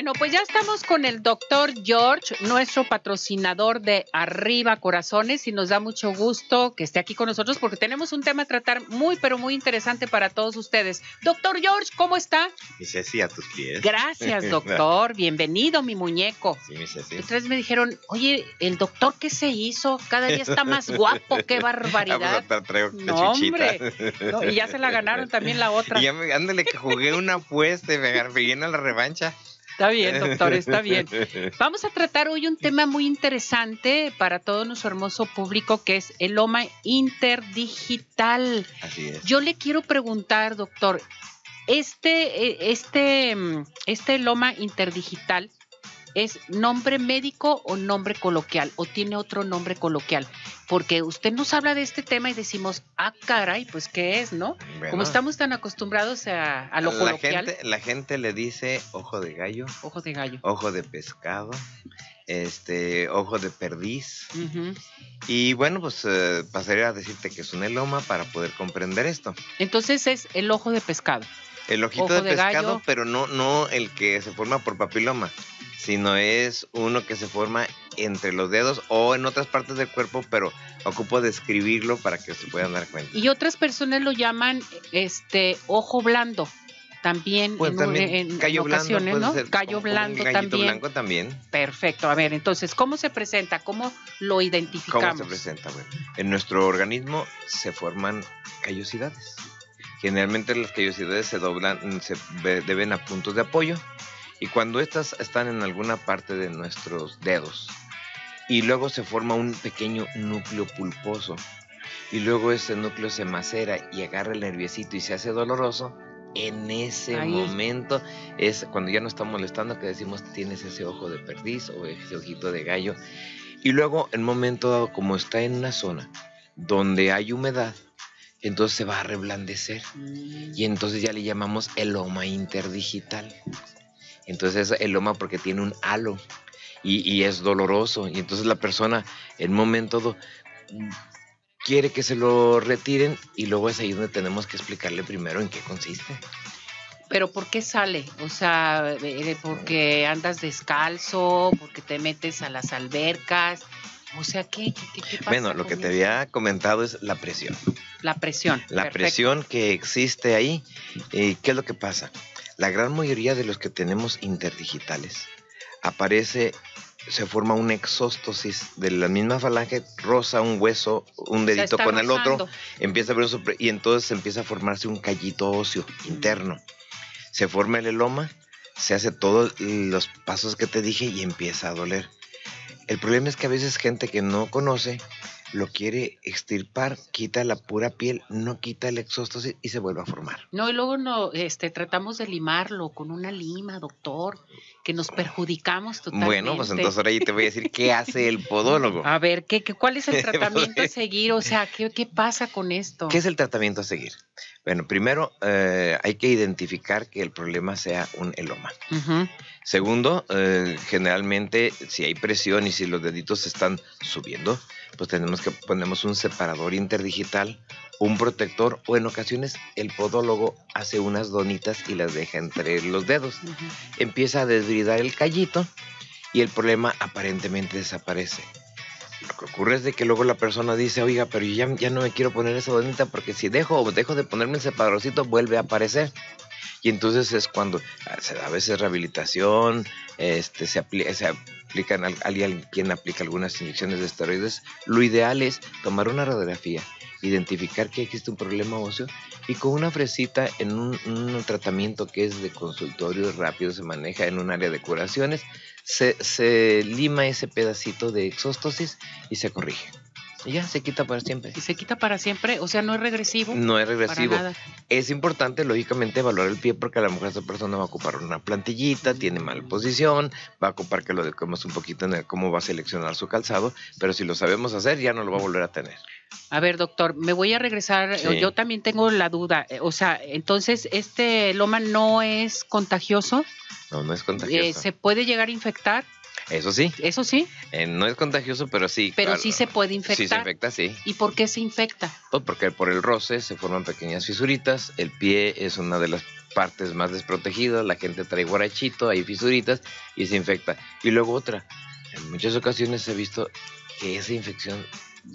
Bueno, pues ya estamos con el doctor George, nuestro patrocinador de Arriba Corazones, y nos da mucho gusto que esté aquí con nosotros porque tenemos un tema a tratar muy, pero muy interesante para todos ustedes. Doctor George, ¿cómo está? Mi Ceci, a tus pies. Gracias, doctor. Bienvenido, mi muñeco. Sí, mi Ceci. Entonces me dijeron, oye, ¿el doctor qué se hizo? Cada día está más guapo, qué barbaridad. Ah, pues, traigo No, hombre. No, y ya se la ganaron también la otra. Y ya me, ándale, que jugué una apuesta y me viene a la revancha. Está bien, doctor, está bien. Vamos a tratar hoy un tema muy interesante para todo nuestro hermoso público que es el loma interdigital. Así es. Yo le quiero preguntar, doctor, este, eh, este, mm, este loma interdigital es nombre médico o nombre coloquial o tiene otro nombre coloquial, porque usted nos habla de este tema y decimos, ah, caray, pues qué es, ¿no? Bueno, Como estamos tan acostumbrados a, a lo la coloquial, gente, la gente le dice ojo de gallo, ojos de gallo. ojo de pescado, este, ojo de perdiz. Y bueno, pues eh, pasaría a decirte que es un eloma para poder comprender esto. Entonces es el ojo de pescado. El ojito Ojo de de pescado, gallo. pero no, no el que se forma por papiloma, sino es uno que se forma entre los dedos o en otras partes del cuerpo, pero ocupo describirlo para que se puedan dar cuenta. Y otras personas lo llaman este ojo blando. También Pues en, también en- en callo blando ocasiones, ¿no? Callo blando también. blanco también. Perfecto. A ver, entonces, ¿cómo se presenta? ¿Cómo lo ¿Cómo identificamos? se presenta? Bueno, en nuestro organismo se forman callosidades. Generalmente las callosidades se doblan, se deben a puntos de apoyo y cuando estas están en alguna parte de nuestros dedos y luego se forma un pequeño núcleo pulposo y luego ese núcleo se macera y agarra el nerviecito y se hace doloroso, en ese Ahí. momento es cuando ya no está molestando que decimos tienes ese ojo de perdiz o ese ojito de gallo y luego en un momento dado como está en una zona donde hay humedad, entonces se va a reblandecer Mm, y entonces ya le llamamos eloma interdigital. Entonces es eloma porque tiene un halo y, y es doloroso. Y entonces la persona en un momento quiere que se lo retiren y luego es ahí donde tenemos que explicarle primero en qué consiste. Pero ¿por qué sale? O sea, porque andas descalzo, porque te metes a las albercas. O sea, ¿qué, qué, qué- pasa Bueno, lo que te había comentado es la presión. La presión. La perfecto. presión que existe ahí, eh, ¿qué es lo que pasa? La gran mayoría de los que tenemos interdigitales aparece, se forma una exóstosis de la misma falange, roza un hueso, un dedito con el otro, empieza a ver eso, y entonces empieza a formarse un callito óseo interno. Se forma el eloma, se hace todos los pasos que te dije y empieza a doler. El problema es que a veces gente que no conoce lo quiere extirpar, quita la pura piel, no quita el exóstosis y se vuelve a formar. No, y luego no, este, tratamos de limarlo con una lima, doctor, que nos perjudicamos totalmente. Bueno, pues entonces ahora yo te voy a decir qué hace el podólogo. A ver, ¿qué, qué, ¿cuál es el Pues, tratamiento a seguir? O sea, ¿qué, qué pasa con esto? ¿Qué es el tratamiento a seguir? Bueno, primero eh, hay que identificar que el problema sea un eloma. Segundo, eh, generalmente si hay presión y si los deditos están subiendo, pues tenemos que ponemos un separador interdigital, un protector o en ocasiones el podólogo hace unas donitas y las deja entre los dedos. Ujú. Empieza a desbridar el callito y el problema aparentemente desaparece. Lo que ocurre es de que luego la persona dice, oiga, pero yo ya, ya no me quiero poner esa donita porque si dejo o dejo de ponerme el separadorcito vuelve a aparecer. Y entonces es cuando ah, se da a veces rehabilitación, este, se, apli- se aplican, al- alguien quien aplica algunas inyecciones de esteroides. Lo ideal es tomar una radiografía, identificar que existe un problema óseo y con una fresita en un, un tratamiento que es de consultorio rápido, se maneja en un área de curaciones, se, se lima ese pedacito de exóstosis y se corrige. Y ya se quita para siempre. ¿Y se quita para siempre? O sea, no es regresivo. No es regresivo. nada. Es importante, lógicamente, evaluar el pie porque a lo mejor esa persona va a ocupar una plantillita, tiene mala posición, va a ocupar que lo eduquemos un poquito en el cómo va a seleccionar su calzado, pero si lo sabemos hacer ya no lo va a volver a tener. A ver, doctor, me voy a regresar. Sí. Yo también tengo la duda. Eh, O sea, entonces, ¿este loma no es contagioso? No, no es Eh, contagioso. ¿Se puede llegar a infectar? Eso sí, Eso sí, eh, no es contagioso, pero sí. pero claro. sí se puede Sí, se infectar. infecta, sí. ¿Y por qué se infecta? Pues porque por el roce se forman pequeñas fisuritas, el pie es una de las partes más desprotegidas, la gente trae guarachito, hay fisuritas y se infecta. Y luego otra, en muchas ocasiones he visto que esa infección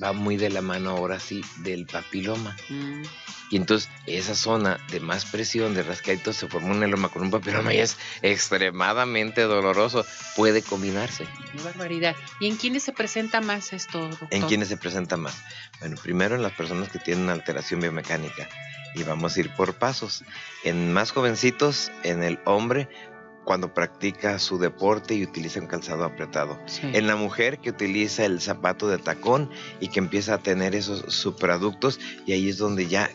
va muy de la mano ahora sí del papiloma. Mm, Y entonces esa zona de más presión, de rascadito, se forma un eloma con un papiloma y es extremadamente doloroso. Puede combinarse. qué barbaridad. ¿Y en quiénes se presenta más esto, doctor? ¿En quiénes se presenta más? Bueno, primero en las personas que tienen una alteración biomecánica. Y vamos a ir por pasos. En más jovencitos, en el hombre, cuando practica su deporte y utiliza un calzado apretado. Sí. En la mujer que utiliza el zapato de tacón y que empieza a tener esos subproductos y ahí es donde ya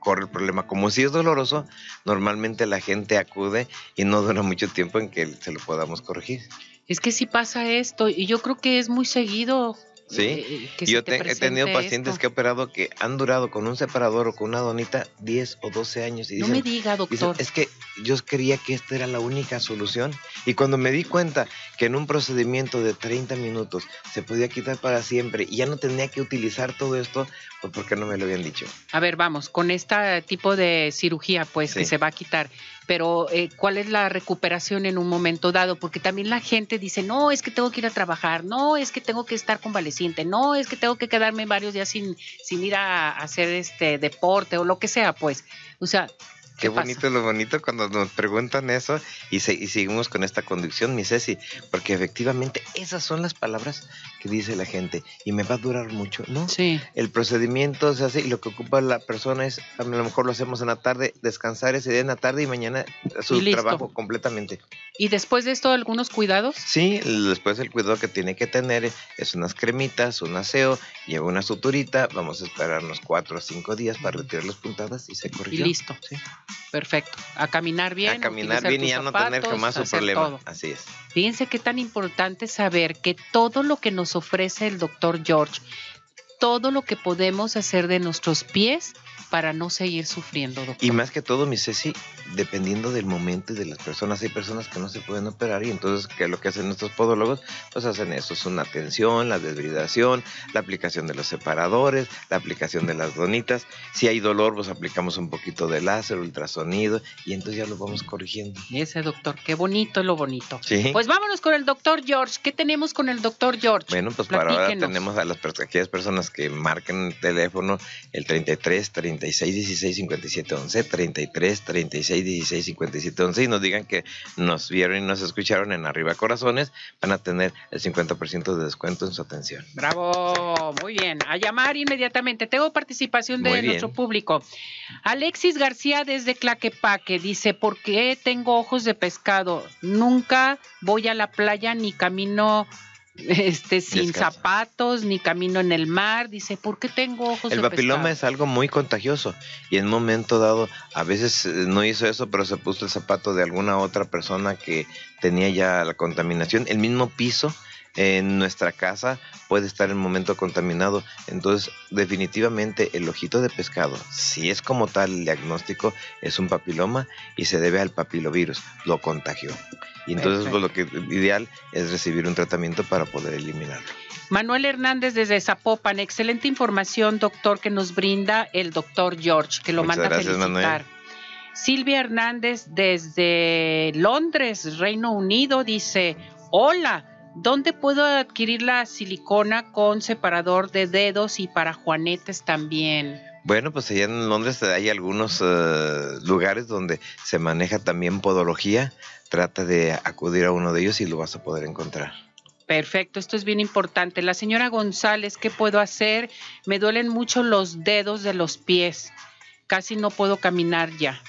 corre el problema. Como si es doloroso, normalmente la gente acude y no dura mucho tiempo en que se lo podamos corregir. Es que sí pasa esto y yo creo que es muy seguido. Sí, eh, Yo se te te- he tenido pacientes esto. que he operado que han durado con un separador o con una donita 10 o 12 años y No dicen, me diga, dicen, doctor. es que yo creía que esta era la única solución y cuando me di cuenta que en un procedimiento de 30 minutos se podía quitar para siempre y ya no tenía que utilizar todo esto, pues ¿por qué no me lo habían dicho? A ver, vamos, con este tipo de cirugía, pues, que se va a quitar. Pero, eh, ¿cuál es la recuperación en un momento dado? Porque también la gente dice, no, es que tengo que ir a trabajar, no, es que tengo que estar convaleciente, no, es que tengo que quedarme varios días sin, sin ir a hacer este deporte o lo que sea, pues. O sea, Qué, bonito lo bonito cuando nos preguntan eso y, se- y seguimos con esta conducción, mi Ceci, porque efectivamente esas son las palabras que dice la gente y me va a durar mucho, ¿no? sí. El procedimiento se hace y lo que ocupa la persona es, a lo mejor lo hacemos en la tarde, descansar ese día en la tarde y mañana su Y trabajo completamente. Y después de esto, algunos cuidados. Sí, después el cuidado que tiene que tener es unas cremitas, un aseo, lleva una suturita, vamos a esperarnos cuatro o cinco días para retirar las puntadas y se Y corrigió. listo. Sí. Perfecto. A caminar bien. a caminar bien y ya no tener jamás su hacer problema. todo. Así es. Fíjense qué tan importante saber que todo lo que nos ofrece el doctor George, todo lo que podemos hacer de nuestros pies para no seguir sufriendo, doctor. Y más que todo, mi Ceci, dependiendo del momento y de las personas, hay personas que no se pueden operar y entonces, ¿qué es lo que hacen nuestros podólogos? Pues hacen eso, es una tensión, la desbridación, la aplicación de los separadores, la aplicación de las donitas. Si hay dolor, pues aplicamos un poquito de láser, ultrasonido y entonces ya lo vamos corrigiendo. Ese doctor, qué bonito es lo bonito. Sí. Pues vámonos con el doctor George. ¿Qué tenemos con el doctor George? Bueno, pues para ahora tenemos a las aquellas personas que marquen el teléfono el 33 36 16 57 11, 33 36 16 57 11 y nos digan que nos vieron y nos escucharon en Arriba Corazones, van a tener el 50% de descuento en su atención. Bravo, muy bien. A llamar inmediatamente. Tengo participación de nuestro público. Alexis García desde Claquepaque dice, ¿por qué tengo ojos de pescado? Nunca voy a la playa ni camino este sin zapatos, ni camino en el mar. Dice, ¿por qué tengo ojos El de papiloma pescado? es algo muy contagioso y en un momento dado, a veces eh, no hizo eso, pero se puso el zapato de alguna otra persona que tenía ya la contaminación. El mismo piso en nuestra casa puede estar en momento contaminado. Entonces, definitivamente el ojito de pescado, si es como tal el diagnóstico, es un papiloma y se debe al papilovirus, lo contagió. Y entonces pues, lo que ideal es recibir un tratamiento para poder eliminarlo. Manuel Hernández desde Zapopan, excelente información, doctor, que nos brinda el doctor George, que lo Muchas manda a felicitar. Manuel. Silvia Hernández desde Londres, Reino Unido, dice, hola, ¿dónde puedo adquirir la silicona con separador de dedos y para juanetes también? Bueno, pues allá en Londres hay algunos eh, lugares donde se maneja también podología. Trata de acudir a uno de ellos y lo vas a poder encontrar. Perfecto, esto es bien importante. La señora González, ¿qué puedo hacer? Me duelen mucho los dedos de los pies. Casi no puedo caminar ya.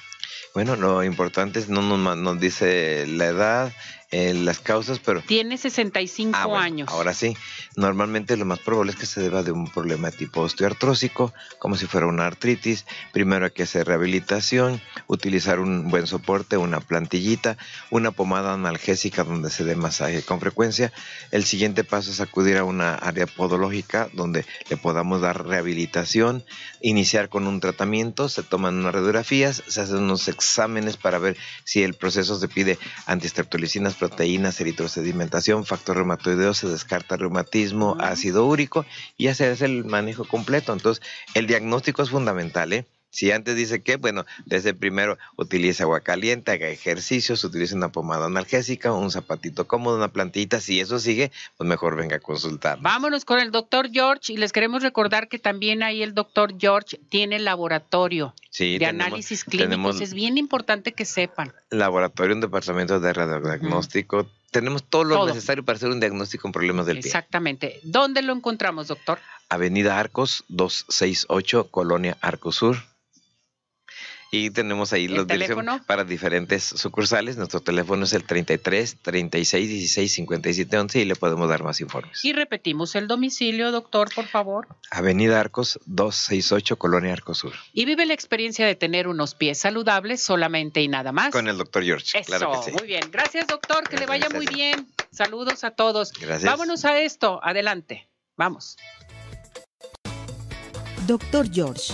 Bueno, lo importante es no nos dice la edad, eh, las causas, pero Tiene 65 Ah, bueno, años. Ahora sí, normalmente lo más probable es que se deba de un problema tipo osteoartrósico, como si fuera una artritis. Primero hay que hacer rehabilitación, utilizar un buen soporte, una plantillita, una pomada analgésica donde se dé masaje con frecuencia. El siguiente paso es acudir a una área podológica donde le podamos dar rehabilitación, iniciar con un tratamiento, se toman unas radiografías, se hacen unos exámenes para ver si el proceso se pide antistreptolicinas proteínas, eritrosedimentación, factor reumatoideo, se descarta reumatismo, ácido úrico y ya se hace el manejo completo. Entonces, el diagnóstico es fundamental, ¿eh? Si antes dice que, bueno, desde primero utilice agua caliente, haga ejercicios, utilice una pomada analgésica, un zapatito cómodo, una plantita, si eso sigue, pues mejor venga a consultar. Vámonos con el doctor George y les queremos recordar que también ahí el doctor George tiene laboratorio de análisis clínicos. es bien importante que sepan. Laboratorio, un departamento de radiodiagnóstico. Tenemos todo lo necesario para hacer un diagnóstico en problemas del pie. Exactamente. ¿Dónde lo encontramos, doctor? Avenida Arcos, 268, Colonia Arcosur. Y tenemos ahí los teléfonos para diferentes sucursales. Nuestro teléfono es el 33 36 16 57 11 y le podemos dar más informes. Y repetimos el domicilio, doctor, por favor. Avenida Arcos 268, Colonia Arcosur. Y vive la experiencia de tener unos pies saludables solamente y nada más. Con el doctor George. Eso, claro que sí. muy bien. Gracias, doctor. Que le vaya muy bien. Saludos a todos. Gracias. Vámonos a esto. Adelante. Vamos. Doctor George